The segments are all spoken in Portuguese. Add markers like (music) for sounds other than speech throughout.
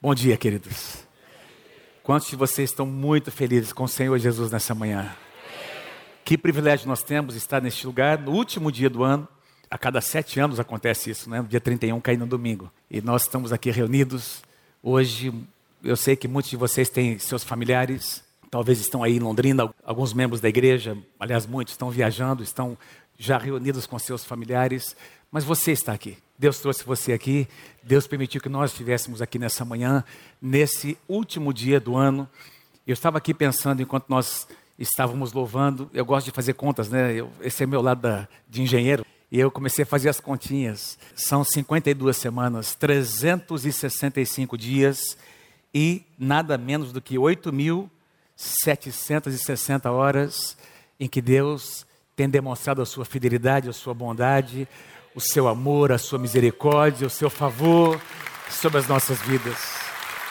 Bom dia, queridos. Quantos de vocês estão muito felizes com o Senhor Jesus nessa manhã? Que privilégio nós temos estar neste lugar no último dia do ano. A cada sete anos acontece isso, né? No dia 31 cai no domingo. E nós estamos aqui reunidos. Hoje, eu sei que muitos de vocês têm seus familiares, talvez estão aí em Londrina, alguns membros da igreja, aliás, muitos estão viajando, estão já reunidos com seus familiares, mas você está aqui. Deus trouxe você aqui, Deus permitiu que nós estivéssemos aqui nessa manhã, nesse último dia do ano. Eu estava aqui pensando enquanto nós estávamos louvando, eu gosto de fazer contas, né? Eu, esse é meu lado da, de engenheiro. E eu comecei a fazer as continhas. São 52 semanas, 365 dias e nada menos do que 8.760 horas em que Deus tem demonstrado a sua fidelidade, a sua bondade, o seu amor, a sua misericórdia, o seu favor sobre as nossas vidas.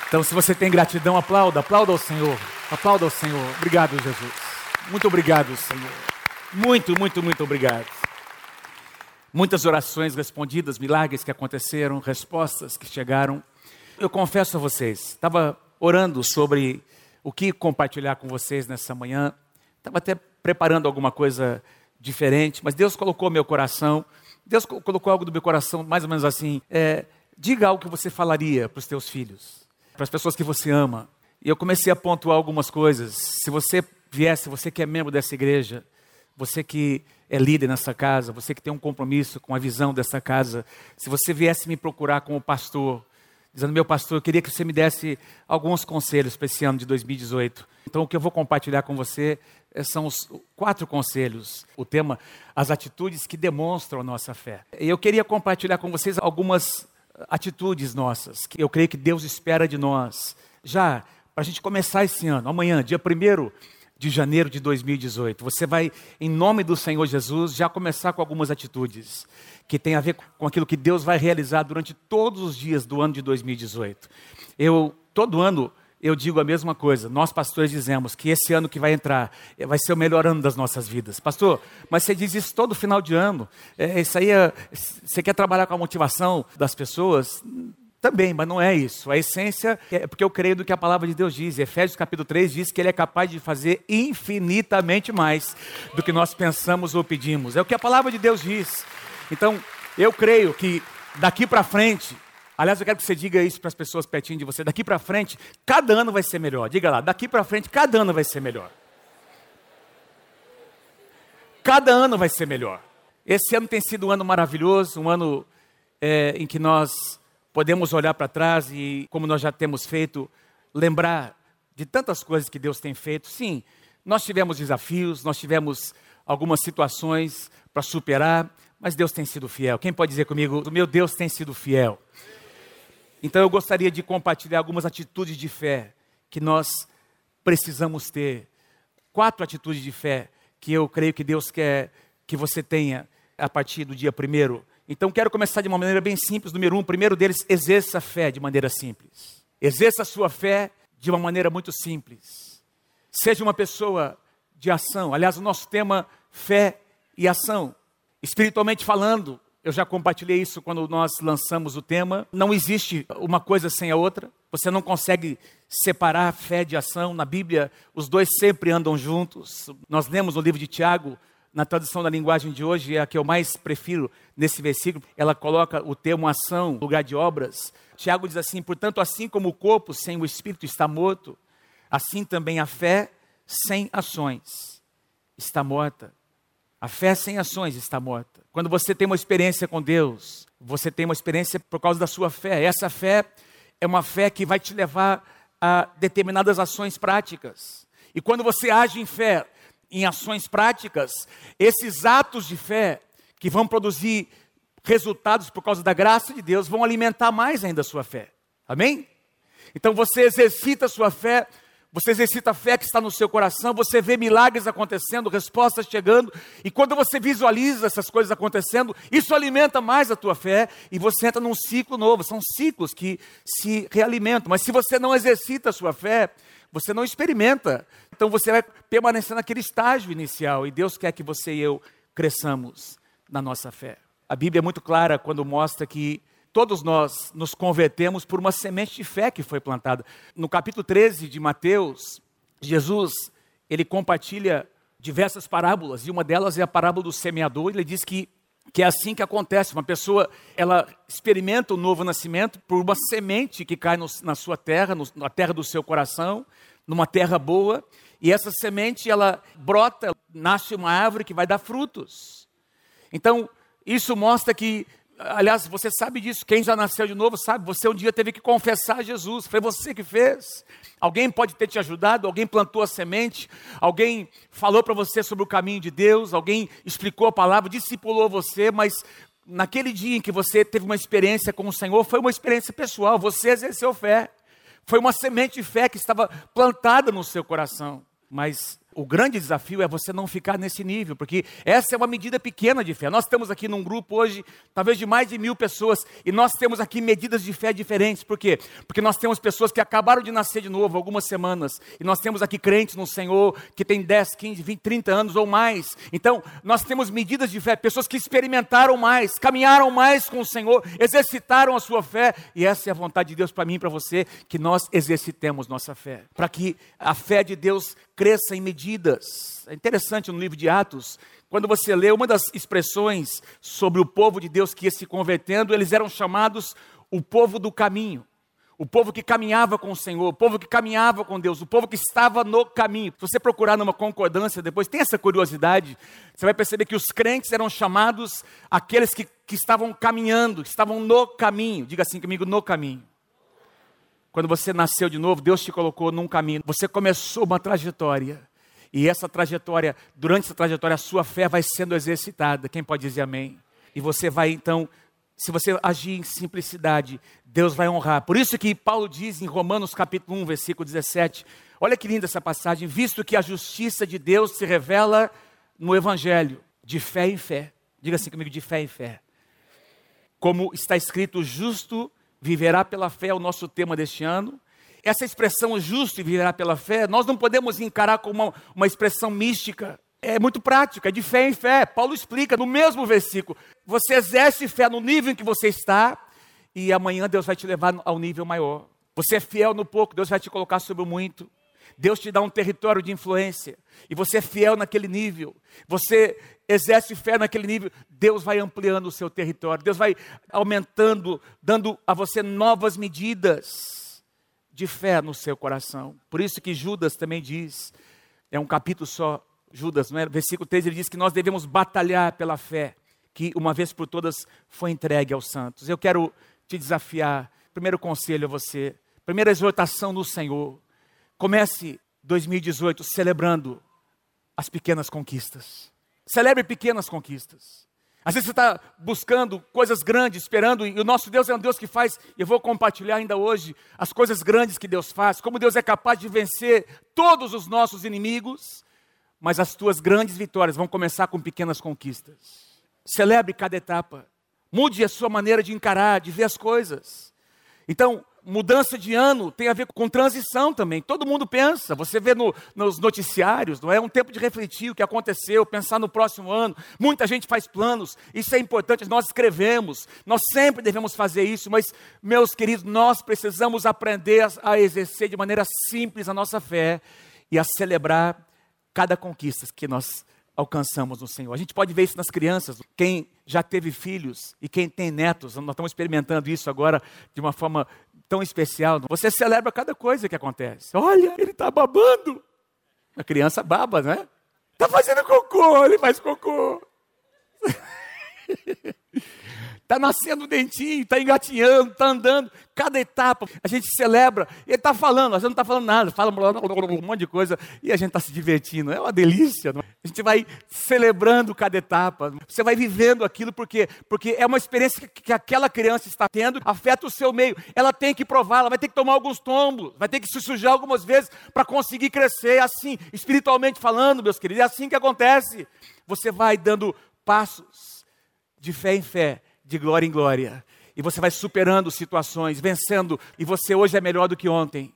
Então, se você tem gratidão, aplauda, aplauda ao Senhor, aplauda ao Senhor. Obrigado, Jesus. Muito obrigado, Senhor. Muito, muito, muito obrigado. Muitas orações respondidas, milagres que aconteceram, respostas que chegaram. Eu confesso a vocês, estava orando sobre o que compartilhar com vocês nessa manhã. Estava até preparando alguma coisa diferente, mas Deus colocou meu coração Deus colocou algo no meu coração, mais ou menos assim: é, diga algo que você falaria para os teus filhos, para as pessoas que você ama. E eu comecei a pontuar algumas coisas. Se você viesse, você que é membro dessa igreja, você que é líder nessa casa, você que tem um compromisso com a visão dessa casa, se você viesse me procurar como pastor, dizendo, meu pastor, eu queria que você me desse alguns conselhos para esse ano de 2018. Então, o que eu vou compartilhar com você eh, são os quatro conselhos. O tema, as atitudes que demonstram a nossa fé. E eu queria compartilhar com vocês algumas atitudes nossas, que eu creio que Deus espera de nós. Já, para a gente começar esse ano, amanhã, dia 1 de janeiro de 2018, você vai, em nome do Senhor Jesus, já começar com algumas atitudes que tem a ver com aquilo que Deus vai realizar durante todos os dias do ano de 2018. Eu, todo ano, eu digo a mesma coisa. Nós, pastores, dizemos que esse ano que vai entrar vai ser o melhor ano das nossas vidas. Pastor, mas você diz isso todo final de ano. É, isso aí é, você quer trabalhar com a motivação das pessoas? Também, mas não é isso. A essência é porque eu creio do que a palavra de Deus diz. Efésios capítulo 3 diz que Ele é capaz de fazer infinitamente mais do que nós pensamos ou pedimos. É o que a palavra de Deus diz. Então, eu creio que daqui para frente, aliás, eu quero que você diga isso para as pessoas pertinho de você, daqui para frente, cada ano vai ser melhor. Diga lá, daqui para frente, cada ano vai ser melhor. Cada ano vai ser melhor. Esse ano tem sido um ano maravilhoso, um ano é, em que nós podemos olhar para trás e, como nós já temos feito, lembrar de tantas coisas que Deus tem feito. Sim, nós tivemos desafios, nós tivemos algumas situações para superar, mas Deus tem sido fiel. Quem pode dizer comigo, o meu Deus tem sido fiel? Então eu gostaria de compartilhar algumas atitudes de fé que nós precisamos ter. Quatro atitudes de fé que eu creio que Deus quer que você tenha a partir do dia primeiro. Então quero começar de uma maneira bem simples. Número um, primeiro deles, exerça a fé de maneira simples. Exerça a sua fé de uma maneira muito simples. Seja uma pessoa de ação. Aliás, o nosso tema, fé e ação. Espiritualmente falando, eu já compartilhei isso quando nós lançamos o tema. Não existe uma coisa sem a outra. Você não consegue separar fé de ação. Na Bíblia, os dois sempre andam juntos. Nós lemos no livro de Tiago, na tradução da linguagem de hoje, é a que eu mais prefiro nesse versículo. Ela coloca o termo ação no lugar de obras. Tiago diz assim: portanto, assim como o corpo sem o espírito está morto, assim também a fé sem ações está morta. A fé sem ações está morta. Quando você tem uma experiência com Deus, você tem uma experiência por causa da sua fé. Essa fé é uma fé que vai te levar a determinadas ações práticas. E quando você age em fé, em ações práticas, esses atos de fé que vão produzir resultados por causa da graça de Deus vão alimentar mais ainda a sua fé. Amém? Então você exercita a sua fé você exercita a fé que está no seu coração, você vê milagres acontecendo, respostas chegando, e quando você visualiza essas coisas acontecendo, isso alimenta mais a tua fé e você entra num ciclo novo. São ciclos que se realimentam. Mas se você não exercita a sua fé, você não experimenta. Então você vai permanecer naquele estágio inicial e Deus quer que você e eu cresçamos na nossa fé. A Bíblia é muito clara quando mostra que todos nós nos convertemos por uma semente de fé que foi plantada. No capítulo 13 de Mateus, Jesus, ele compartilha diversas parábolas, e uma delas é a parábola do semeador. Ele diz que, que é assim que acontece. Uma pessoa, ela experimenta o novo nascimento por uma semente que cai no, na sua terra, no, na terra do seu coração, numa terra boa, e essa semente, ela brota, nasce uma árvore que vai dar frutos. Então, isso mostra que Aliás, você sabe disso, quem já nasceu de novo sabe, você um dia teve que confessar Jesus, foi você que fez. Alguém pode ter te ajudado, alguém plantou a semente, alguém falou para você sobre o caminho de Deus, alguém explicou a palavra, discipulou você, mas naquele dia em que você teve uma experiência com o Senhor, foi uma experiência pessoal, você exerceu fé. Foi uma semente de fé que estava plantada no seu coração. Mas o grande desafio é você não ficar nesse nível, porque essa é uma medida pequena de fé. Nós estamos aqui num grupo hoje, talvez de mais de mil pessoas, e nós temos aqui medidas de fé diferentes. Por quê? Porque nós temos pessoas que acabaram de nascer de novo algumas semanas, e nós temos aqui crentes no Senhor que têm 10, 15, 20, 30 anos ou mais. Então, nós temos medidas de fé, pessoas que experimentaram mais, caminharam mais com o Senhor, exercitaram a sua fé, e essa é a vontade de Deus para mim e para você, que nós exercitemos nossa fé, para que a fé de Deus cresça em medidas. É interessante no livro de Atos, quando você lê uma das expressões sobre o povo de Deus que ia se convertendo, eles eram chamados o povo do caminho. O povo que caminhava com o Senhor, o povo que caminhava com Deus, o povo que estava no caminho. Se você procurar numa concordância depois, tem essa curiosidade, você vai perceber que os crentes eram chamados aqueles que, que estavam caminhando, que estavam no caminho. Diga assim comigo, no caminho. Quando você nasceu de novo, Deus te colocou num caminho. Você começou uma trajetória. E essa trajetória, durante essa trajetória, a sua fé vai sendo exercitada. Quem pode dizer amém? E você vai então, se você agir em simplicidade, Deus vai honrar. Por isso que Paulo diz em Romanos capítulo 1, versículo 17, olha que linda essa passagem, visto que a justiça de Deus se revela no evangelho, de fé em fé. Diga assim comigo, de fé em fé. Como está escrito, justo viverá pela fé, é o nosso tema deste ano. Essa expressão justo e viverá pela fé, nós não podemos encarar como uma, uma expressão mística. É muito prática, é de fé em fé. Paulo explica no mesmo versículo: você exerce fé no nível em que você está, e amanhã Deus vai te levar ao nível maior. Você é fiel no pouco, Deus vai te colocar sobre o muito. Deus te dá um território de influência e você é fiel naquele nível. Você exerce fé naquele nível, Deus vai ampliando o seu território, Deus vai aumentando, dando a você novas medidas de fé no seu coração. Por isso que Judas também diz, é um capítulo só, Judas, não é? versículo 3, ele diz que nós devemos batalhar pela fé, que uma vez por todas foi entregue aos santos. Eu quero te desafiar, primeiro conselho a você, primeira exortação no Senhor, comece 2018 celebrando as pequenas conquistas. Celebre pequenas conquistas. Às vezes você está buscando coisas grandes, esperando, e o nosso Deus é um Deus que faz, eu vou compartilhar ainda hoje as coisas grandes que Deus faz, como Deus é capaz de vencer todos os nossos inimigos, mas as tuas grandes vitórias vão começar com pequenas conquistas. Celebre cada etapa, mude a sua maneira de encarar, de ver as coisas. Então, mudança de ano tem a ver com transição também. Todo mundo pensa, você vê no, nos noticiários, não é um tempo de refletir o que aconteceu, pensar no próximo ano. Muita gente faz planos, isso é importante, nós escrevemos, nós sempre devemos fazer isso, mas, meus queridos, nós precisamos aprender a, a exercer de maneira simples a nossa fé e a celebrar cada conquista que nós alcançamos no Senhor. A gente pode ver isso nas crianças. Quem já teve filhos e quem tem netos, nós estamos experimentando isso agora de uma forma tão especial. Você celebra cada coisa que acontece. Olha, ele está babando. A criança baba, né? Está fazendo cocô, ele faz cocô. (laughs) Está nascendo o dentinho, está engatinhando, está andando. Cada etapa a gente celebra. Ele está falando, a gente não está falando nada, fala um monte de coisa e a gente está se divertindo. É uma delícia. É? A gente vai celebrando cada etapa. Você vai vivendo aquilo porque, porque é uma experiência que, que aquela criança está tendo, afeta o seu meio. Ela tem que provar, ela vai ter que tomar alguns tombos, vai ter que se sujar algumas vezes para conseguir crescer. É assim, espiritualmente falando, meus queridos, é assim que acontece. Você vai dando passos de fé em fé de glória em glória. E você vai superando situações, vencendo. E você hoje é melhor do que ontem.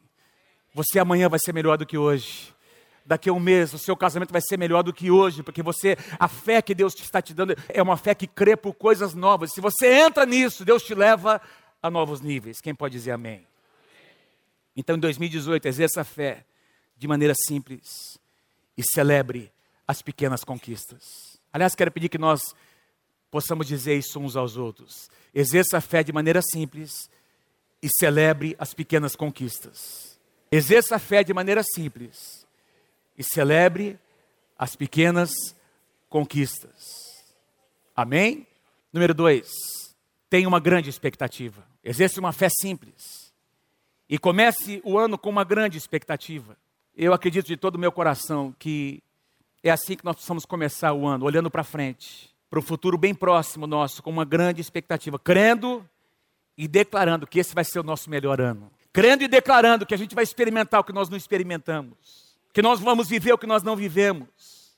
Você amanhã vai ser melhor do que hoje. daqui a um mês o seu casamento vai ser melhor do que hoje, porque você, a fé que Deus está te dando é uma fé que crê por coisas novas. Se você entra nisso, Deus te leva a novos níveis. Quem pode dizer amém? Então, em 2018, exerça a fé de maneira simples e celebre as pequenas conquistas. Aliás, quero pedir que nós possamos dizer isso uns aos outros. Exerça a fé de maneira simples e celebre as pequenas conquistas. Exerça a fé de maneira simples e celebre as pequenas conquistas. Amém? Número dois, tenha uma grande expectativa. Exerça uma fé simples e comece o ano com uma grande expectativa. Eu acredito de todo o meu coração que é assim que nós precisamos começar o ano, olhando para frente, para o futuro bem próximo nosso, com uma grande expectativa, crendo e declarando que esse vai ser o nosso melhor ano. Crendo e declarando que a gente vai experimentar o que nós não experimentamos, que nós vamos viver o que nós não vivemos.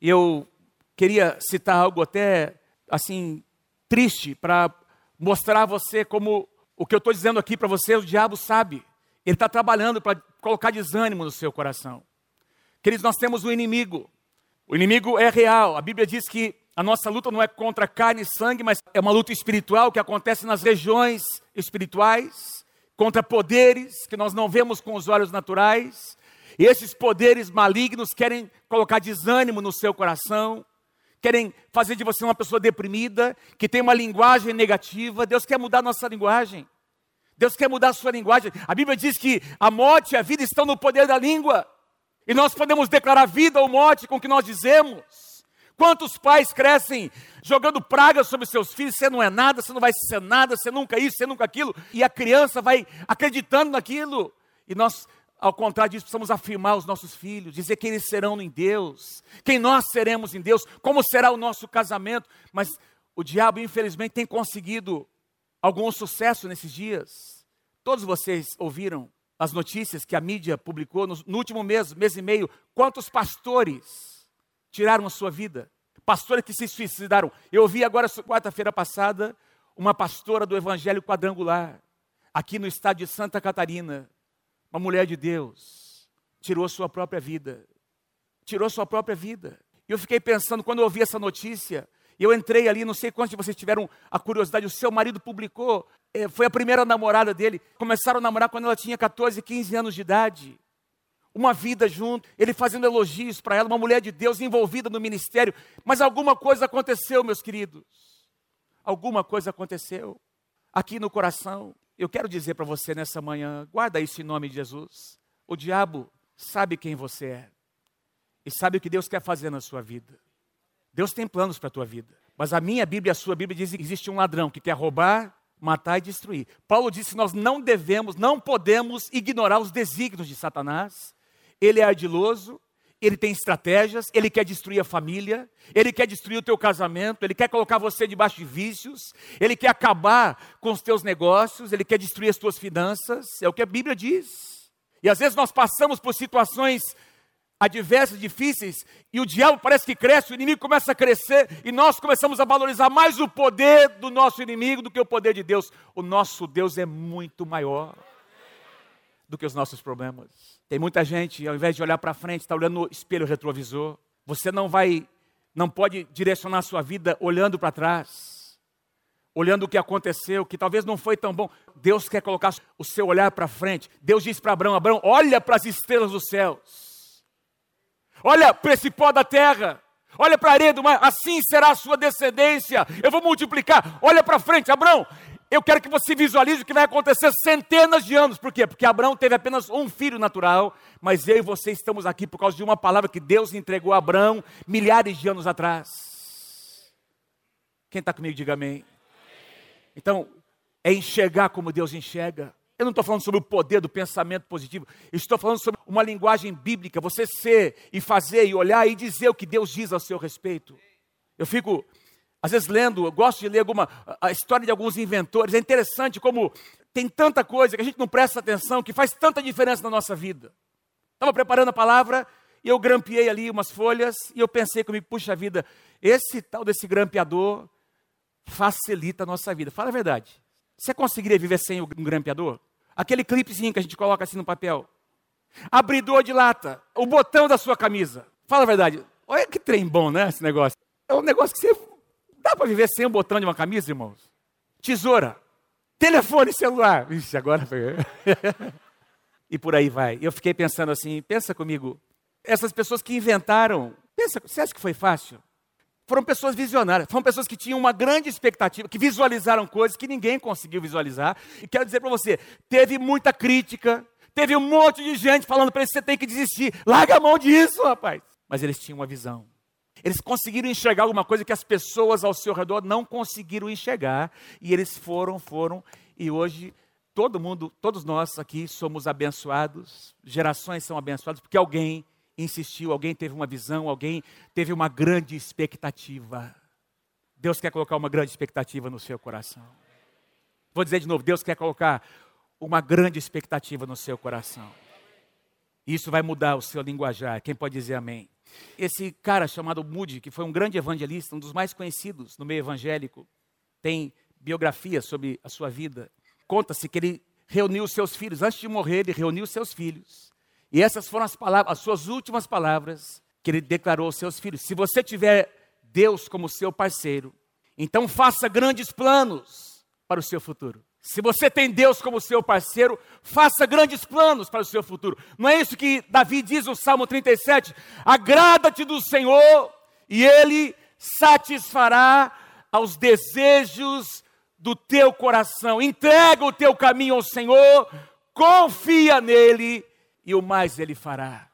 E eu queria citar algo até assim triste para mostrar a você como o que eu estou dizendo aqui para você, o diabo sabe. Ele está trabalhando para colocar desânimo no seu coração. Queridos, nós temos um inimigo. O inimigo é real. A Bíblia diz que a nossa luta não é contra carne e sangue, mas é uma luta espiritual que acontece nas regiões espirituais, contra poderes que nós não vemos com os olhos naturais. E esses poderes malignos querem colocar desânimo no seu coração, querem fazer de você uma pessoa deprimida, que tem uma linguagem negativa. Deus quer mudar a nossa linguagem. Deus quer mudar a sua linguagem. A Bíblia diz que a morte e a vida estão no poder da língua. E nós podemos declarar vida ou morte com o que nós dizemos. Quantos pais crescem jogando pragas sobre seus filhos? Você não é nada, você não vai ser nada, você nunca isso, você nunca aquilo. E a criança vai acreditando naquilo. E nós, ao contrário disso, precisamos afirmar os nossos filhos, dizer quem eles serão em Deus, quem nós seremos em Deus, como será o nosso casamento. Mas o diabo, infelizmente, tem conseguido algum sucesso nesses dias. Todos vocês ouviram as notícias que a mídia publicou no último mês, mês e meio, quantos pastores tiraram a sua vida. Pastores que se suicidaram. Eu ouvi agora, quarta-feira passada, uma pastora do Evangelho Quadrangular, aqui no estado de Santa Catarina, uma mulher de Deus, tirou sua própria vida. Tirou sua própria vida. E eu fiquei pensando, quando eu ouvi essa notícia, eu entrei ali, não sei quantos de vocês tiveram a curiosidade, o seu marido publicou, eh, foi a primeira namorada dele, começaram a namorar quando ela tinha 14, 15 anos de idade uma vida junto, ele fazendo elogios para ela, uma mulher de Deus envolvida no ministério. Mas alguma coisa aconteceu, meus queridos. Alguma coisa aconteceu aqui no coração. Eu quero dizer para você nessa manhã, guarda isso em nome de Jesus. O diabo sabe quem você é e sabe o que Deus quer fazer na sua vida. Deus tem planos para a tua vida. Mas a minha Bíblia e a sua Bíblia diz que existe um ladrão que quer roubar, matar e destruir. Paulo disse que nós não devemos, não podemos ignorar os desígnios de Satanás ele é ardiloso, ele tem estratégias, ele quer destruir a família, ele quer destruir o teu casamento, ele quer colocar você debaixo de vícios, ele quer acabar com os teus negócios, ele quer destruir as tuas finanças, é o que a Bíblia diz. E às vezes nós passamos por situações adversas, difíceis, e o diabo parece que cresce, o inimigo começa a crescer, e nós começamos a valorizar mais o poder do nosso inimigo do que o poder de Deus. O nosso Deus é muito maior do que os nossos problemas. Tem muita gente, ao invés de olhar para frente, está olhando no espelho retrovisor. Você não vai, não pode direcionar a sua vida olhando para trás, olhando o que aconteceu, que talvez não foi tão bom. Deus quer colocar o seu olhar para frente. Deus disse para Abraão: Abraão, olha para as estrelas dos céus, olha para esse pó da terra. Olha para a areia do mar, assim será a sua descendência. Eu vou multiplicar. Olha para frente, Abraão. Eu quero que você visualize o que vai acontecer centenas de anos. Por quê? Porque Abraão teve apenas um filho natural, mas eu e você estamos aqui por causa de uma palavra que Deus entregou a Abraão milhares de anos atrás. Quem está comigo, diga amém. Então, é enxergar como Deus enxerga. Eu não estou falando sobre o poder do pensamento positivo, estou falando sobre uma linguagem bíblica, você ser e fazer e olhar e dizer o que Deus diz a seu respeito. Eu fico às vezes lendo, eu gosto de ler alguma a história de alguns inventores. É interessante como tem tanta coisa que a gente não presta atenção, que faz tanta diferença na nossa vida. Estava preparando a palavra e eu grampeei ali umas folhas e eu pensei comigo, puxa vida, esse tal desse grampeador facilita a nossa vida. Fala a verdade. Você conseguiria viver sem um grampeador? Aquele clipezinho que a gente coloca assim no papel. abridor de lata, o botão da sua camisa. Fala a verdade. Olha que trem bom, né, esse negócio. É um negócio que você... Dá para viver sem o botão de uma camisa, irmãos? Tesoura, telefone celular. Vixe, agora (laughs) e por aí vai. Eu fiquei pensando assim, pensa comigo, essas pessoas que inventaram, pensa, você acha que foi fácil? Foram pessoas visionárias, foram pessoas que tinham uma grande expectativa, que visualizaram coisas que ninguém conseguiu visualizar. E quero dizer para você, teve muita crítica, teve um monte de gente falando para eles, você tem que desistir, larga a mão disso, rapaz. Mas eles tinham uma visão. Eles conseguiram enxergar alguma coisa que as pessoas ao seu redor não conseguiram enxergar. E eles foram, foram, e hoje todo mundo, todos nós aqui somos abençoados, gerações são abençoadas, porque alguém insistiu, alguém teve uma visão, alguém teve uma grande expectativa. Deus quer colocar uma grande expectativa no seu coração. Vou dizer de novo: Deus quer colocar uma grande expectativa no seu coração. Isso vai mudar o seu linguajar. Quem pode dizer amém? Esse cara chamado Moody, que foi um grande evangelista, um dos mais conhecidos no meio evangélico, tem biografia sobre a sua vida. Conta-se que ele reuniu seus filhos, antes de morrer, ele reuniu seus filhos e essas foram as palavras, as suas últimas palavras que ele declarou aos seus filhos. Se você tiver Deus como seu parceiro, então faça grandes planos para o seu futuro. Se você tem Deus como seu parceiro, faça grandes planos para o seu futuro. Não é isso que Davi diz no Salmo 37? Agrada-te do Senhor e ele satisfará aos desejos do teu coração. Entrega o teu caminho ao Senhor, confia nele e o mais ele fará.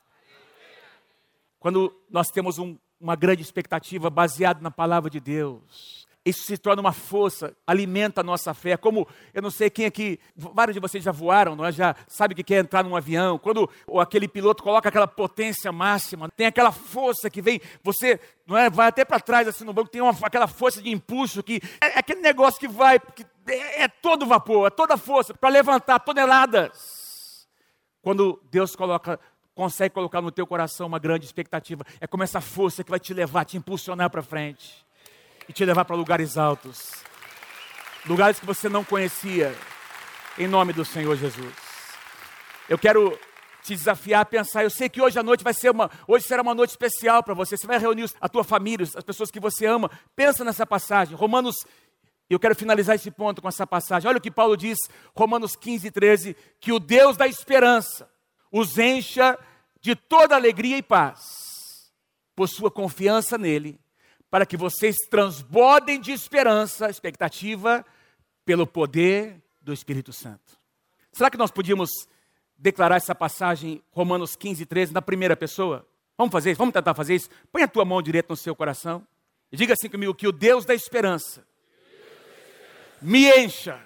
Quando nós temos um, uma grande expectativa baseada na palavra de Deus, isso se torna uma força, alimenta a nossa fé. Como, eu não sei quem aqui, vários de vocês já voaram, não é? já sabe que quer entrar num avião. Quando aquele piloto coloca aquela potência máxima, tem aquela força que vem, você não é, vai até para trás assim no banco, tem uma, aquela força de impulso que é, é aquele negócio que vai, que é, é todo vapor, é toda força para levantar toneladas. Quando Deus coloca, consegue colocar no teu coração uma grande expectativa, é como essa força que vai te levar, te impulsionar para frente e te levar para lugares altos, lugares que você não conhecia, em nome do Senhor Jesus. Eu quero te desafiar a pensar. Eu sei que hoje à noite vai ser uma, hoje será uma noite especial para você. Você vai reunir a tua família, as pessoas que você ama. Pensa nessa passagem, Romanos. Eu quero finalizar esse ponto com essa passagem. Olha o que Paulo diz, Romanos 15, 13: que o Deus da esperança os encha de toda alegria e paz, por sua confiança nele, para que vocês transbordem de esperança, expectativa, pelo poder do Espírito Santo. Será que nós podíamos declarar essa passagem, Romanos 15, 13, na primeira pessoa? Vamos fazer isso? Vamos tentar fazer isso? Põe a tua mão direita no seu coração e diga assim comigo: que o Deus da esperança me encha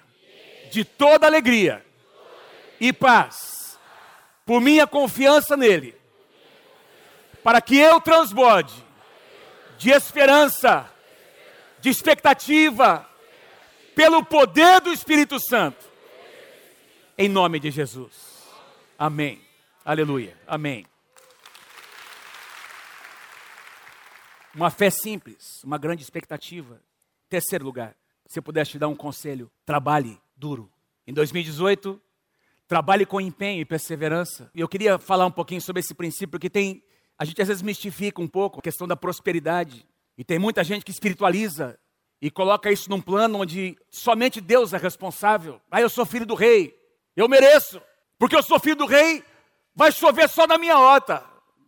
de toda alegria e paz, por minha confiança nele, para que eu transborde de esperança, de expectativa, pelo poder do Espírito Santo, em nome de Jesus. Amém. Aleluia. Amém. Uma fé simples, uma grande expectativa. Terceiro lugar, se eu pudesse te dar um conselho, trabalhe duro. Em 2018, trabalhe com empenho e perseverança. E eu queria falar um pouquinho sobre esse princípio que tem, a gente às vezes mistifica um pouco a questão da prosperidade. E tem muita gente que espiritualiza e coloca isso num plano onde somente Deus é responsável. Ah, eu sou filho do rei, eu mereço, porque eu sou filho do rei, vai chover só na minha horta.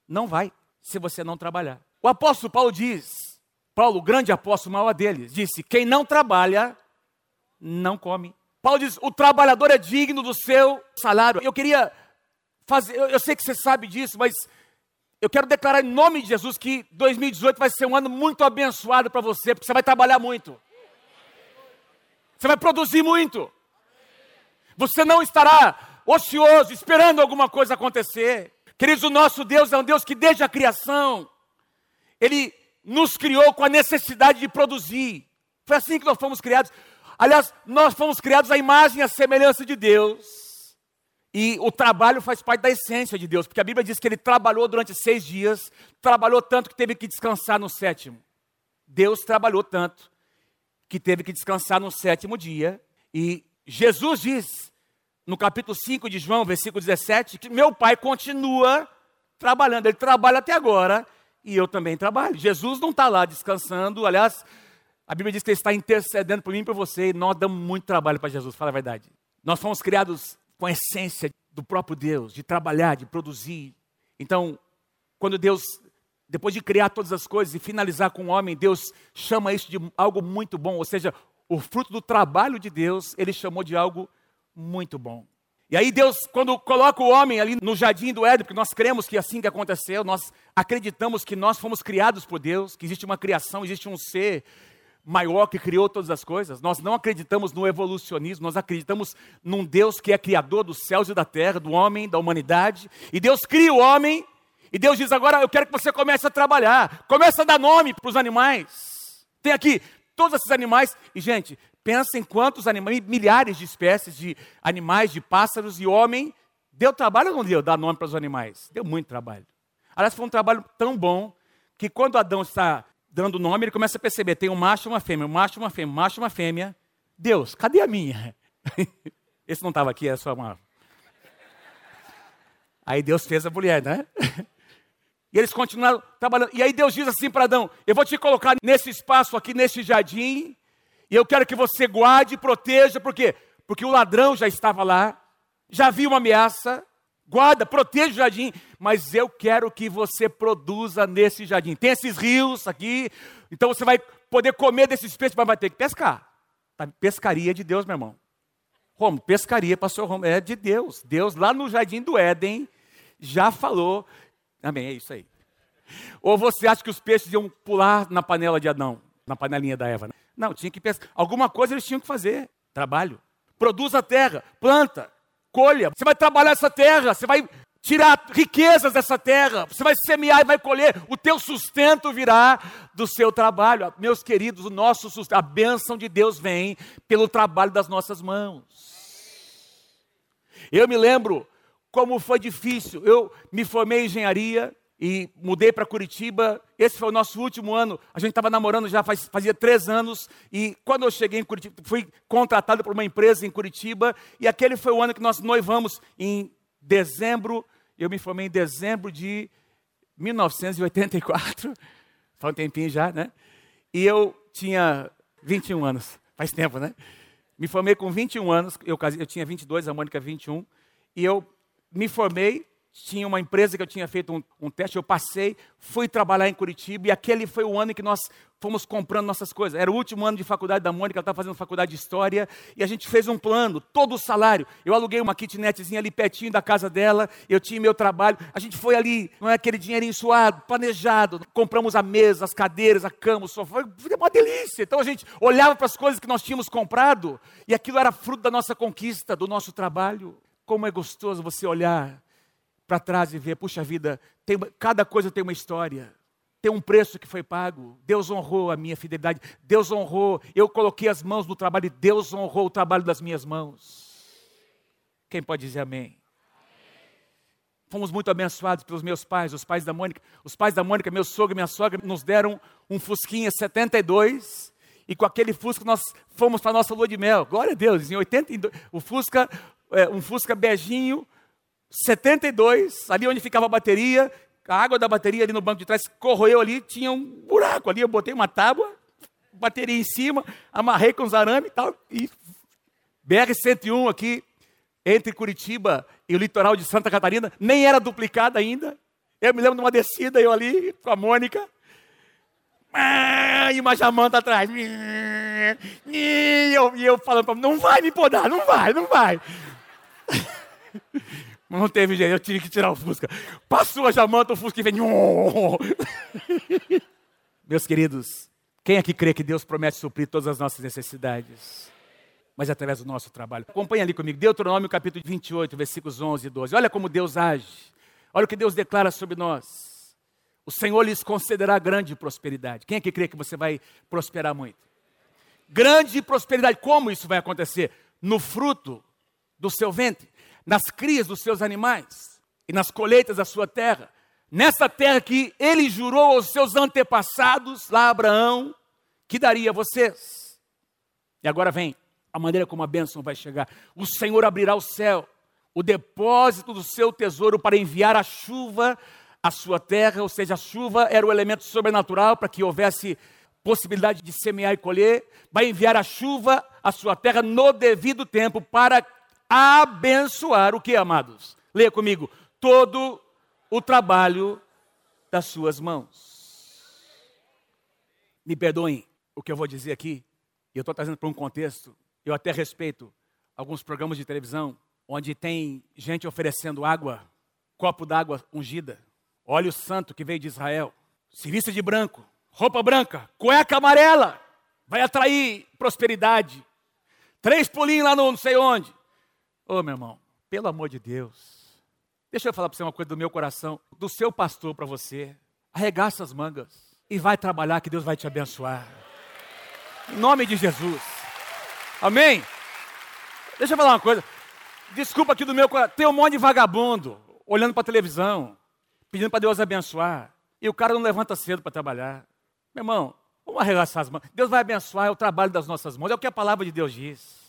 Não vai, se você não trabalhar. O apóstolo Paulo diz Paulo, o grande apóstolo, maior deles, disse: Quem não trabalha, não come. Paulo diz: O trabalhador é digno do seu salário. Eu queria fazer, eu, eu sei que você sabe disso, mas eu quero declarar em nome de Jesus que 2018 vai ser um ano muito abençoado para você, porque você vai trabalhar muito. Você vai produzir muito. Você não estará ocioso, esperando alguma coisa acontecer. Queridos, o nosso Deus é um Deus que desde a criação, Ele nos criou com a necessidade de produzir. Foi assim que nós fomos criados. Aliás, nós fomos criados à imagem e à semelhança de Deus. E o trabalho faz parte da essência de Deus, porque a Bíblia diz que ele trabalhou durante seis dias, trabalhou tanto que teve que descansar no sétimo. Deus trabalhou tanto que teve que descansar no sétimo dia. E Jesus diz no capítulo 5 de João, versículo 17, que meu pai continua trabalhando. Ele trabalha até agora e eu também trabalho. Jesus não está lá descansando. Aliás, a Bíblia diz que ele está intercedendo por mim e por você. E nós damos muito trabalho para Jesus, fala a verdade. Nós fomos criados com a essência do próprio Deus, de trabalhar, de produzir. Então, quando Deus, depois de criar todas as coisas e finalizar com o homem, Deus chama isso de algo muito bom. Ou seja, o fruto do trabalho de Deus, ele chamou de algo muito bom. E aí Deus, quando coloca o homem ali no jardim do Éden, porque nós cremos que é assim que aconteceu, nós acreditamos que nós fomos criados por Deus, que existe uma criação, existe um ser maior que criou todas as coisas. Nós não acreditamos no evolucionismo, nós acreditamos num Deus que é criador dos céus e da terra, do homem, da humanidade. E Deus cria o homem, e Deus diz: agora eu quero que você comece a trabalhar, comece a dar nome para os animais. Tem aqui todos esses animais, e gente, Pensa em quantos animais, milhares de espécies de animais, de pássaros e homem. Deu trabalho ou não deu dar nome para os animais? Deu muito trabalho. Aliás, foi um trabalho tão bom que quando Adão está dando nome, ele começa a perceber: tem um macho e uma fêmea, um macho e uma fêmea, um macho e uma fêmea. Deus, cadê a minha? (laughs) Esse não estava aqui, é só uma. Aí Deus fez a mulher, né? E eles continuaram trabalhando. E aí Deus diz assim para Adão: Eu vou te colocar nesse espaço aqui, nesse jardim, e eu quero que você guarde e proteja, por quê? Porque o ladrão já estava lá, já viu uma ameaça, guarda, proteja o jardim, mas eu quero que você produza nesse jardim. Tem esses rios aqui, então você vai poder comer desses peixes, mas vai ter que pescar. Tá? Pescaria de Deus, meu irmão. Como? Pescaria, pastor Romo, é de Deus. Deus lá no jardim do Éden já falou. Amém, é isso aí. Ou você acha que os peixes iam pular na panela de Adão, na panelinha da Eva? Né? Não, tinha que pensar. Alguma coisa eles tinham que fazer. Trabalho. Produz a terra, planta, colha. Você vai trabalhar essa terra, você vai tirar riquezas dessa terra, você vai semear e vai colher. O teu sustento virá do seu trabalho. Meus queridos, o nosso sustento, a bênção de Deus vem pelo trabalho das nossas mãos. Eu me lembro como foi difícil. Eu me formei em engenharia, e mudei para Curitiba. Esse foi o nosso último ano. A gente estava namorando já faz, fazia três anos. E quando eu cheguei em Curitiba, fui contratado por uma empresa em Curitiba. E aquele foi o ano que nós noivamos em dezembro. Eu me formei em dezembro de 1984. (laughs) Faz um tempinho já, né? E eu tinha 21 anos. Faz tempo, né? Me formei com 21 anos. Eu, eu tinha 22, a Mônica 21. E eu me formei tinha uma empresa que eu tinha feito um, um, teste, eu passei, fui trabalhar em Curitiba e aquele foi o ano em que nós fomos comprando nossas coisas. Era o último ano de faculdade da Mônica, ela estava fazendo faculdade de História e a gente fez um plano, todo o salário. Eu aluguei uma kitnetzinha ali pertinho da casa dela, eu tinha meu trabalho. A gente foi ali, não é aquele dinheirinho suado, planejado. Compramos a mesa, as cadeiras, a cama, o sofá. Foi uma delícia. Então a gente olhava para as coisas que nós tínhamos comprado e aquilo era fruto da nossa conquista, do nosso trabalho. Como é gostoso você olhar para trás e ver, puxa vida, tem, cada coisa tem uma história, tem um preço que foi pago. Deus honrou a minha fidelidade, Deus honrou, eu coloquei as mãos no trabalho e Deus honrou o trabalho das minhas mãos. Quem pode dizer amém? Fomos muito abençoados pelos meus pais, os pais da Mônica. Os pais da Mônica, meu sogro e minha sogra, nos deram um Fusquinha 72. E com aquele Fusca nós fomos para a nossa lua de mel. Glória a Deus, em 82. O Fusca, é, um Fusca beijinho, 72, ali onde ficava a bateria, a água da bateria ali no banco de trás corroeu ali, tinha um buraco ali, eu botei uma tábua, bateria em cima, amarrei com os arame e tal, e BR-101 aqui, entre Curitiba e o litoral de Santa Catarina, nem era duplicada ainda, eu me lembro de uma descida, eu ali com a Mônica, e uma jamanta atrás, e eu, e eu falando, não vai me podar, não vai, não vai. (laughs) Não teve jeito, eu tive que tirar o Fusca. Passou a jamanta, o Fusca vem. (laughs) Meus queridos, quem aqui crê que Deus promete suprir todas as nossas necessidades? Mas é através do nosso trabalho. Acompanhe ali comigo, Deuteronômio capítulo 28, versículos 11 e 12. Olha como Deus age. Olha o que Deus declara sobre nós. O Senhor lhes concederá grande prosperidade. Quem aqui crê que você vai prosperar muito? Grande prosperidade. Como isso vai acontecer? No fruto do seu ventre nas crias dos seus animais e nas colheitas da sua terra. Nessa terra que ele jurou aos seus antepassados, lá Abraão, que daria a vocês. E agora vem, a maneira como a bênção vai chegar. O Senhor abrirá o céu, o depósito do seu tesouro para enviar a chuva à sua terra, ou seja, a chuva era o elemento sobrenatural para que houvesse possibilidade de semear e colher, vai enviar a chuva à sua terra no devido tempo para abençoar o que, amados? Leia comigo. Todo o trabalho das suas mãos. Me perdoem o que eu vou dizer aqui, e eu estou trazendo para um contexto, eu até respeito alguns programas de televisão onde tem gente oferecendo água, copo d'água ungida, óleo santo que veio de Israel, se de branco, roupa branca, cueca amarela, vai atrair prosperidade. Três pulinhos lá no não sei onde. Ô oh, meu irmão, pelo amor de Deus, deixa eu falar para você uma coisa do meu coração, do seu pastor para você. Arregaça as mangas e vai trabalhar que Deus vai te abençoar. Em nome de Jesus. Amém? Deixa eu falar uma coisa. Desculpa aqui do meu coração. Tem um monte de vagabundo olhando para a televisão, pedindo para Deus abençoar. E o cara não levanta cedo para trabalhar. Meu irmão, vamos arregaçar as mãos. Deus vai abençoar, é o trabalho das nossas mãos, é o que a palavra de Deus diz.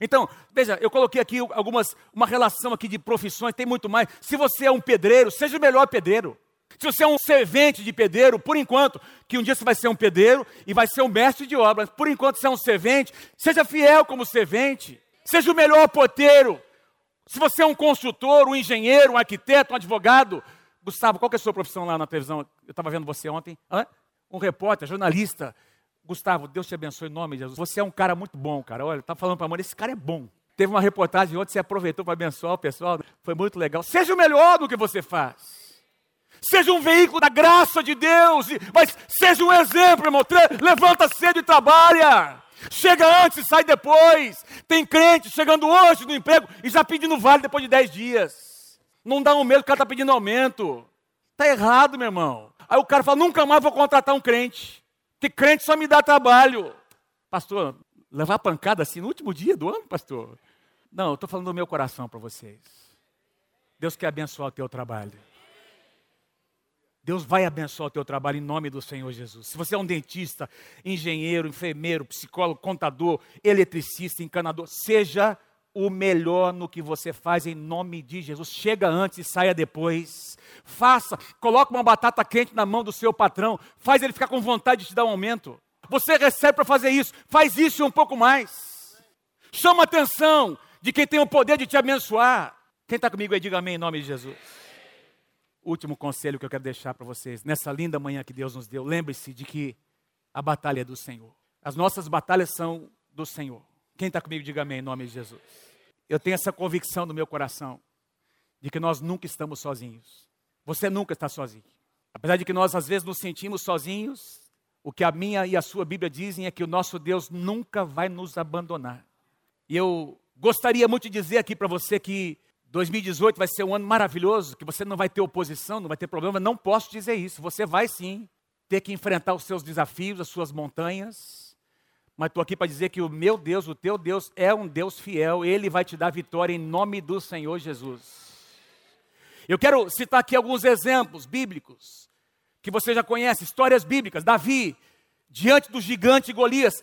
Então, veja, eu coloquei aqui algumas, uma relação aqui de profissões, tem muito mais. Se você é um pedreiro, seja o melhor pedreiro. Se você é um servente de pedreiro, por enquanto, que um dia você vai ser um pedreiro e vai ser um mestre de obras, por enquanto você é um servente, seja fiel como servente, seja o melhor porteiro. Se você é um construtor, um engenheiro, um arquiteto, um advogado, Gustavo, qual é a sua profissão lá na televisão? Eu estava vendo você ontem. Hã? um repórter, jornalista. Gustavo, Deus te abençoe em nome de Jesus. Você é um cara muito bom, cara. Olha, tá falando para a mãe, esse cara é bom. Teve uma reportagem ontem, você aproveitou para abençoar o pessoal. Foi muito legal. Seja o melhor no que você faz. Seja um veículo da graça de Deus, mas seja um exemplo, irmão. Levanta cedo e trabalha. Chega antes e sai depois. Tem crente chegando hoje no emprego e já pedindo vale depois de 10 dias. Não dá um medo, o cara está pedindo aumento. Está errado, meu irmão. Aí o cara fala: nunca mais vou contratar um crente, que crente só me dá trabalho. Pastor, levar pancada assim no último dia do ano, pastor? Não, eu estou falando do meu coração para vocês. Deus quer abençoar o teu trabalho. Deus vai abençoar o teu trabalho em nome do Senhor Jesus. Se você é um dentista, engenheiro, enfermeiro, psicólogo, contador, eletricista, encanador, seja o melhor no que você faz em nome de Jesus. Chega antes e saia depois. Faça, coloque uma batata quente na mão do seu patrão, faz ele ficar com vontade de te dar um aumento. Você recebe para fazer isso, faz isso um pouco mais. Chama a atenção de quem tem o poder de te abençoar. Quem está comigo aí, diga amém em nome de Jesus. Último conselho que eu quero deixar para vocês, nessa linda manhã que Deus nos deu, lembre-se de que a batalha é do Senhor. As nossas batalhas são do Senhor. Quem está comigo, diga amém em nome de Jesus. Eu tenho essa convicção no meu coração de que nós nunca estamos sozinhos. Você nunca está sozinho. Apesar de que nós às vezes nos sentimos sozinhos, o que a minha e a sua Bíblia dizem é que o nosso Deus nunca vai nos abandonar. E eu gostaria muito de dizer aqui para você que 2018 vai ser um ano maravilhoso, que você não vai ter oposição, não vai ter problema. Não posso dizer isso. Você vai sim ter que enfrentar os seus desafios, as suas montanhas mas estou aqui para dizer que o meu Deus, o teu Deus, é um Deus fiel, ele vai te dar vitória em nome do Senhor Jesus. Eu quero citar aqui alguns exemplos bíblicos, que você já conhece, histórias bíblicas. Davi, diante do gigante Golias,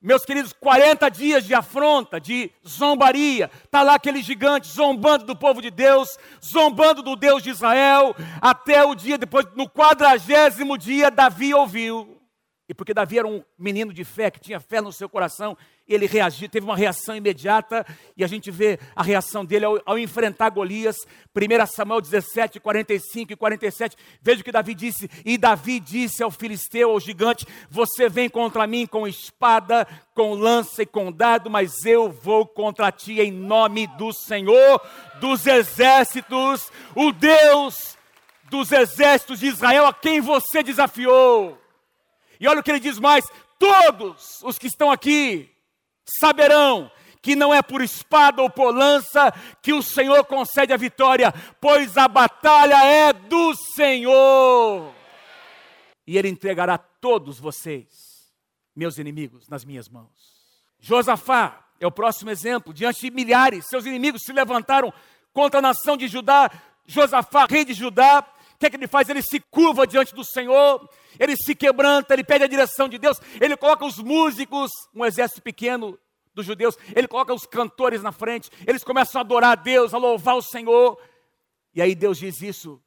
meus queridos, 40 dias de afronta, de zombaria. Está lá aquele gigante zombando do povo de Deus, zombando do Deus de Israel, até o dia depois, no quadragésimo dia, Davi ouviu e porque Davi era um menino de fé, que tinha fé no seu coração, ele reagiu, teve uma reação imediata, e a gente vê a reação dele ao, ao, enfrentar Golias, 1 Samuel 17, 45 e 47. Veja o que Davi disse: E Davi disse ao filisteu, ao gigante: Você vem contra mim com espada, com lança e com dado, mas eu vou contra ti em nome do Senhor dos exércitos, o Deus dos exércitos de Israel, a quem você desafiou. E olha o que ele diz mais: todos os que estão aqui saberão que não é por espada ou por lança que o Senhor concede a vitória, pois a batalha é do Senhor. E Ele entregará todos vocês, meus inimigos, nas minhas mãos. Josafá é o próximo exemplo. Diante de milhares, seus inimigos se levantaram contra a nação de Judá. Josafá, rei de Judá, o que, é que ele faz? Ele se curva diante do Senhor, ele se quebranta, ele pede a direção de Deus, ele coloca os músicos, um exército pequeno dos judeus, ele coloca os cantores na frente, eles começam a adorar a Deus, a louvar o Senhor. E aí Deus diz isso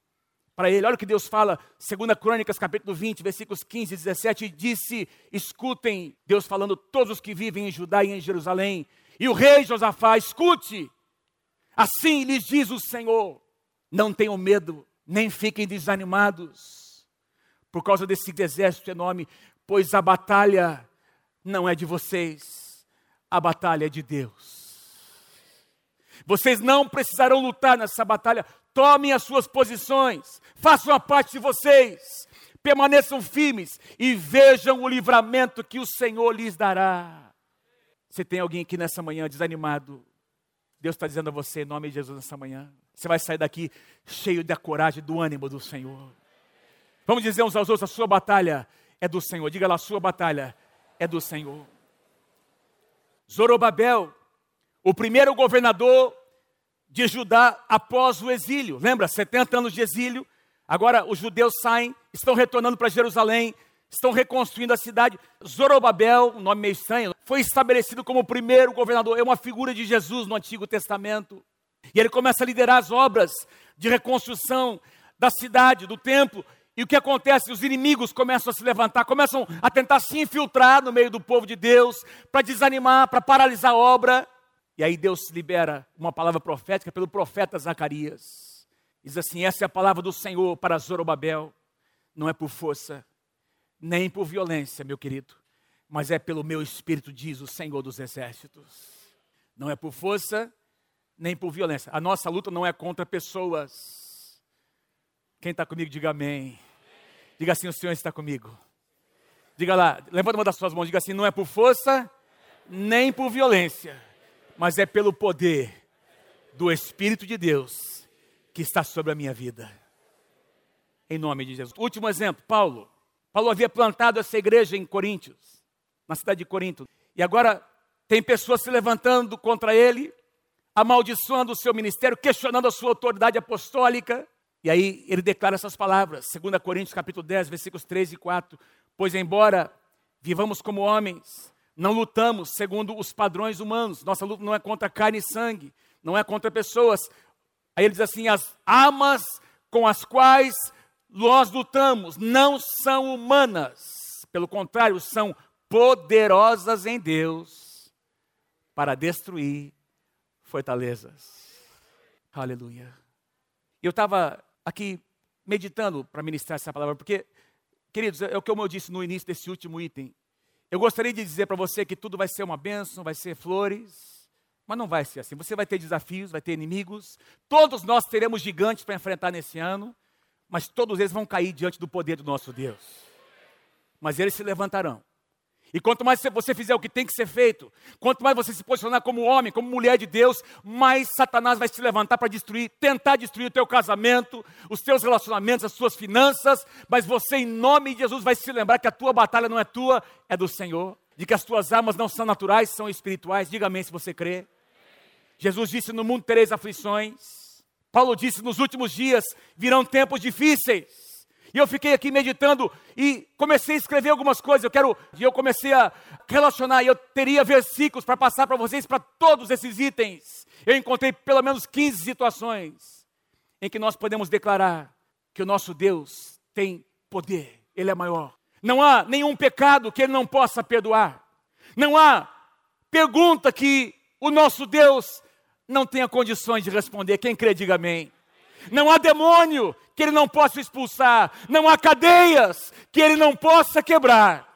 para ele. Olha o que Deus fala, 2 Crônicas, capítulo 20, versículos 15 e 17, e disse: Escutem, Deus falando, todos os que vivem em Judá e em Jerusalém, e o rei Josafá, escute, assim lhes diz o Senhor: não tenham medo, nem fiquem desanimados, por causa desse exército enorme, pois a batalha não é de vocês, a batalha é de Deus. Vocês não precisarão lutar nessa batalha, tomem as suas posições, façam a parte de vocês, permaneçam firmes e vejam o livramento que o Senhor lhes dará. Se tem alguém aqui nessa manhã desanimado, Deus está dizendo a você, em nome de Jesus, nessa manhã, você vai sair daqui cheio da coragem, do ânimo do Senhor. Vamos dizer uns aos outros: a sua batalha é do Senhor. Diga lá, a sua batalha é do Senhor. Zorobabel, o primeiro governador de Judá após o exílio. Lembra, 70 anos de exílio. Agora os judeus saem, estão retornando para Jerusalém, estão reconstruindo a cidade. Zorobabel, um nome meio estranho, foi estabelecido como o primeiro governador, é uma figura de Jesus no Antigo Testamento. E ele começa a liderar as obras de reconstrução da cidade, do templo. E o que acontece? Os inimigos começam a se levantar, começam a tentar se infiltrar no meio do povo de Deus, para desanimar, para paralisar a obra. E aí Deus libera uma palavra profética pelo profeta Zacarias. Diz assim: essa é a palavra do Senhor para Zorobabel. Não é por força, nem por violência, meu querido, mas é pelo meu espírito, diz o Senhor dos exércitos. Não é por força, nem por violência. A nossa luta não é contra pessoas. Quem está comigo, diga amém. Diga assim: o Senhor está comigo. Diga lá, levanta uma das suas mãos, diga assim: não é por força, nem por violência mas é pelo poder do Espírito de Deus que está sobre a minha vida. Em nome de Jesus. Último exemplo, Paulo. Paulo havia plantado essa igreja em Coríntios, na cidade de Corinto. E agora tem pessoas se levantando contra ele, amaldiçoando o seu ministério, questionando a sua autoridade apostólica. E aí ele declara essas palavras, 2 Coríntios capítulo 10, versículos 3 e 4. Pois embora vivamos como homens, não lutamos segundo os padrões humanos. Nossa luta não é contra carne e sangue, não é contra pessoas. Aí ele diz assim: as armas com as quais nós lutamos não são humanas, pelo contrário, são poderosas em Deus para destruir fortalezas. Aleluia. Eu estava aqui meditando para ministrar essa palavra, porque, queridos, é o que eu disse no início desse último item. Eu gostaria de dizer para você que tudo vai ser uma bênção, vai ser flores, mas não vai ser assim. Você vai ter desafios, vai ter inimigos. Todos nós teremos gigantes para enfrentar nesse ano, mas todos eles vão cair diante do poder do nosso Deus. Mas eles se levantarão. E quanto mais você fizer o que tem que ser feito, quanto mais você se posicionar como homem, como mulher de Deus, mais Satanás vai se levantar para destruir, tentar destruir o teu casamento, os teus relacionamentos, as suas finanças, mas você, em nome de Jesus, vai se lembrar que a tua batalha não é tua, é do Senhor, de que as tuas armas não são naturais, são espirituais. Diga amém se você crê. Jesus disse: No mundo tereis aflições. Paulo disse: Nos últimos dias virão tempos difíceis. E eu fiquei aqui meditando e comecei a escrever algumas coisas. Eu quero, e eu comecei a relacionar. E eu teria versículos para passar para vocês para todos esses itens. Eu encontrei pelo menos 15 situações em que nós podemos declarar que o nosso Deus tem poder. Ele é maior. Não há nenhum pecado que ele não possa perdoar. Não há pergunta que o nosso Deus não tenha condições de responder. Quem crê, diga amém. Não há demônio que ele não possa expulsar, não há cadeias que ele não possa quebrar,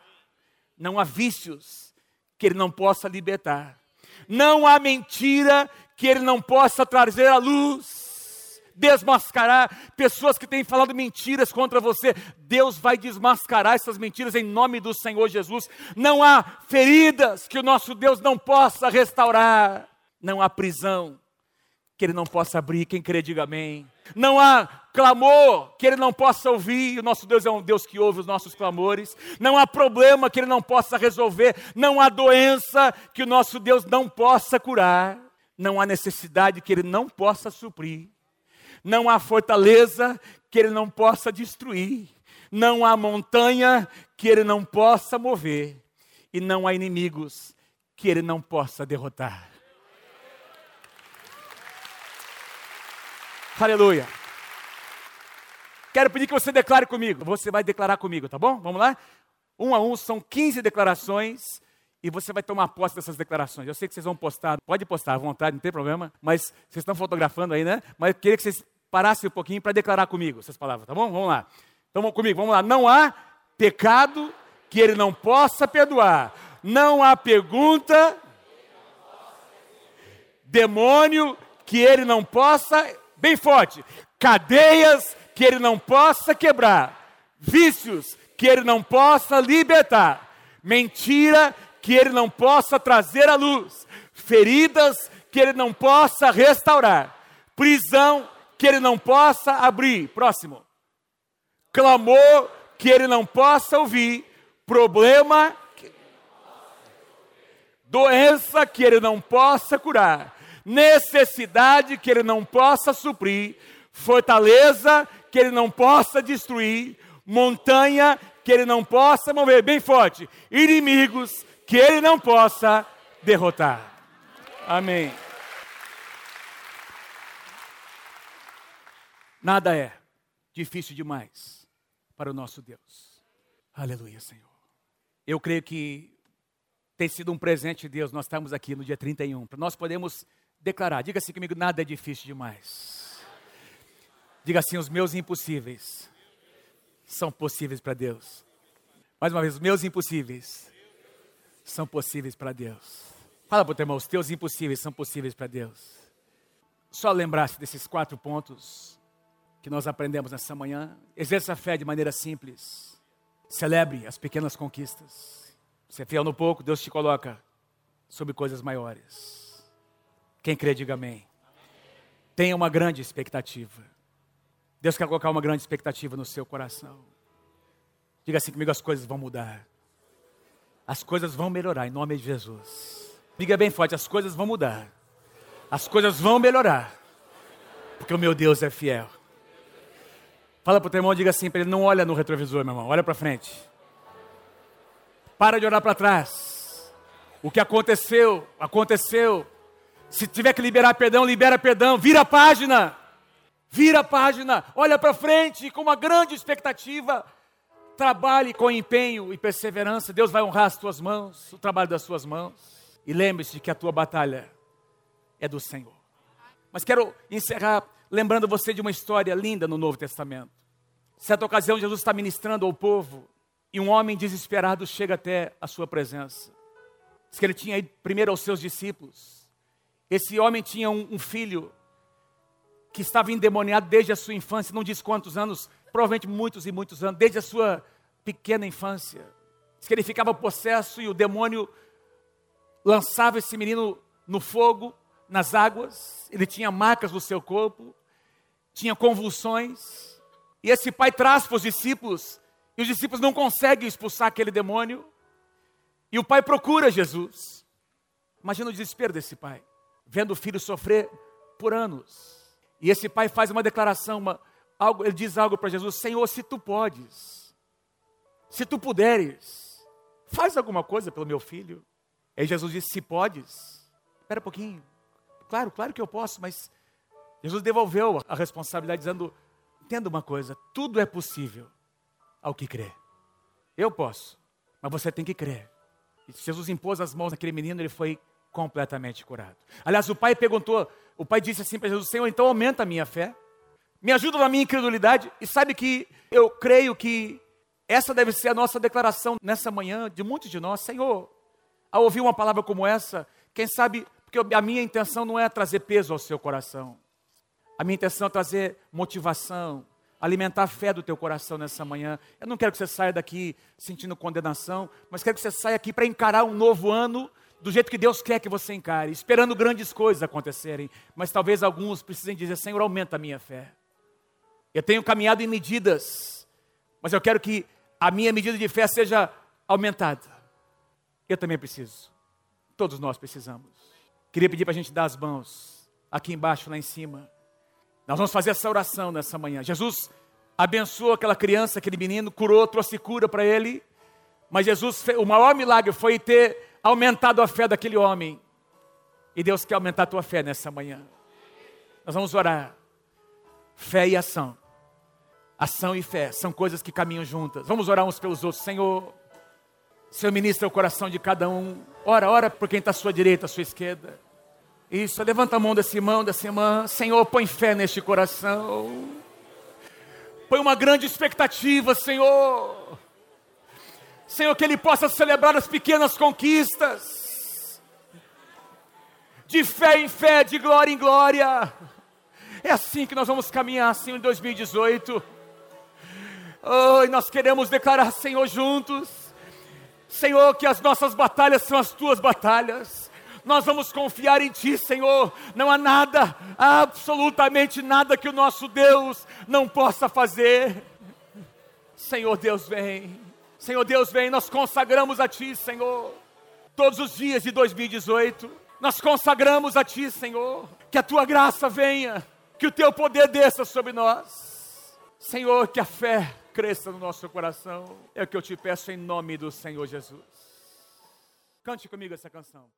não há vícios que ele não possa libertar, não há mentira que ele não possa trazer à luz, desmascarar pessoas que têm falado mentiras contra você. Deus vai desmascarar essas mentiras em nome do Senhor Jesus. Não há feridas que o nosso Deus não possa restaurar, não há prisão que ele não possa abrir. Quem crê, diga amém. Não há clamor que ele não possa ouvir. O nosso Deus é um Deus que ouve os nossos clamores. Não há problema que ele não possa resolver. Não há doença que o nosso Deus não possa curar. Não há necessidade que ele não possa suprir. Não há fortaleza que ele não possa destruir. Não há montanha que ele não possa mover. E não há inimigos que ele não possa derrotar. Aleluia. Quero pedir que você declare comigo. Você vai declarar comigo, tá bom? Vamos lá? Um a um, são 15 declarações e você vai tomar posse dessas declarações. Eu sei que vocês vão postar, pode postar à vontade, não tem problema, mas vocês estão fotografando aí, né? Mas eu queria que vocês parassem um pouquinho para declarar comigo essas palavras, tá bom? Vamos lá. Então vamos comigo, vamos lá. Não há pecado que ele não possa perdoar. Não há pergunta, demônio que ele não possa, bem forte, cadeias que ele não possa quebrar, vícios que ele não possa libertar, mentira que ele não possa trazer à luz, feridas que ele não possa restaurar, prisão que ele não possa abrir. Próximo. Clamor que ele não possa ouvir, problema, que... doença que ele não possa curar, necessidade que ele não possa suprir, fortaleza que ele não possa destruir, montanha que ele não possa mover, bem forte, inimigos que ele não possa derrotar. Amém. Nada é difícil demais para o nosso Deus. Aleluia, Senhor. Eu creio que tem sido um presente de Deus. Nós estamos aqui no dia 31, para nós podemos declarar. Diga assim comigo: nada é difícil demais. Diga assim: os meus impossíveis são possíveis para Deus. Mais uma vez, os meus impossíveis são possíveis para Deus. Fala para o teu irmão: os teus impossíveis são possíveis para Deus. Só lembrar-se desses quatro pontos que nós aprendemos nessa manhã. Exerça a fé de maneira simples. Celebre as pequenas conquistas. Você é fiel no pouco, Deus te coloca sobre coisas maiores. Quem crê, diga amém. Tenha uma grande expectativa. Deus quer colocar uma grande expectativa no seu coração. Diga assim comigo: as coisas vão mudar. As coisas vão melhorar em nome de Jesus. Diga bem forte: as coisas vão mudar. As coisas vão melhorar. Porque o meu Deus é fiel. Fala para o teu irmão, diga assim para ele: não olha no retrovisor, meu irmão, olha para frente. Para de olhar para trás. O que aconteceu, aconteceu. Se tiver que liberar perdão, libera perdão. Vira a página. Vira a página. Olha para frente com uma grande expectativa. Trabalhe com empenho e perseverança. Deus vai honrar as tuas mãos, o trabalho das suas mãos. E lembre-se que a tua batalha é do Senhor. Mas quero encerrar lembrando você de uma história linda no Novo Testamento. Certa ocasião, Jesus está ministrando ao povo e um homem desesperado chega até a sua presença. Diz que ele tinha ido primeiro aos seus discípulos. Esse homem tinha um, um filho que estava endemoniado desde a sua infância, não diz quantos anos, provavelmente muitos e muitos anos, desde a sua pequena infância. Diz que ele ficava possesso e o demônio lançava esse menino no fogo, nas águas, ele tinha marcas no seu corpo, tinha convulsões. E esse pai traz para os discípulos, e os discípulos não conseguem expulsar aquele demônio. E o pai procura Jesus. Imagina o desespero desse pai, vendo o filho sofrer por anos. E esse pai faz uma declaração, uma, algo, ele diz algo para Jesus: Senhor, se tu podes, se tu puderes, faz alguma coisa pelo meu filho. Aí Jesus disse: Se podes, espera um pouquinho, Claro, claro que eu posso, mas Jesus devolveu a responsabilidade dizendo: entenda uma coisa, tudo é possível ao que crê. Eu posso, mas você tem que crer. E Jesus impôs as mãos naquele menino, ele foi completamente curado. Aliás, o pai perguntou, o pai disse assim para Jesus: Senhor, então aumenta a minha fé, me ajuda na minha incredulidade. E sabe que eu creio que essa deve ser a nossa declaração nessa manhã de muitos de nós, Senhor. Ao ouvir uma palavra como essa, quem sabe porque a minha intenção não é trazer peso ao seu coração. A minha intenção é trazer motivação, alimentar a fé do teu coração nessa manhã. Eu não quero que você saia daqui sentindo condenação, mas quero que você saia aqui para encarar um novo ano do jeito que Deus quer que você encare, esperando grandes coisas acontecerem. Mas talvez alguns precisem dizer: Senhor, aumenta a minha fé. Eu tenho caminhado em medidas, mas eu quero que a minha medida de fé seja aumentada. Eu também preciso. Todos nós precisamos. Queria pedir para a gente dar as mãos aqui embaixo, lá em cima. Nós vamos fazer essa oração nessa manhã. Jesus abençoou aquela criança, aquele menino, curou, trouxe cura para ele. Mas Jesus, o maior milagre foi ter aumentado a fé daquele homem. E Deus quer aumentar a tua fé nessa manhã. Nós vamos orar. Fé e ação. Ação e fé são coisas que caminham juntas. Vamos orar uns pelos outros. Senhor, Senhor, ministra o coração de cada um. Ora, ora por quem está à sua direita, à sua esquerda. Isso, levanta a mão desse irmão, dessa irmã. Senhor, põe fé neste coração. Põe uma grande expectativa, Senhor. Senhor, que ele possa celebrar as pequenas conquistas. De fé em fé, de glória em glória. É assim que nós vamos caminhar, Senhor, em 2018. Oh, e nós queremos declarar, Senhor, juntos. Senhor, que as nossas batalhas são as tuas batalhas nós vamos confiar em Ti, Senhor. Não há nada, absolutamente nada que o nosso Deus não possa fazer. Senhor Deus, vem. Senhor Deus, vem. Nós consagramos a Ti, Senhor. Todos os dias de 2018, nós consagramos a Ti, Senhor. Que a Tua graça venha, que o Teu poder desça sobre nós. Senhor, que a fé cresça no nosso coração. É o que eu te peço em nome do Senhor Jesus. Cante comigo essa canção.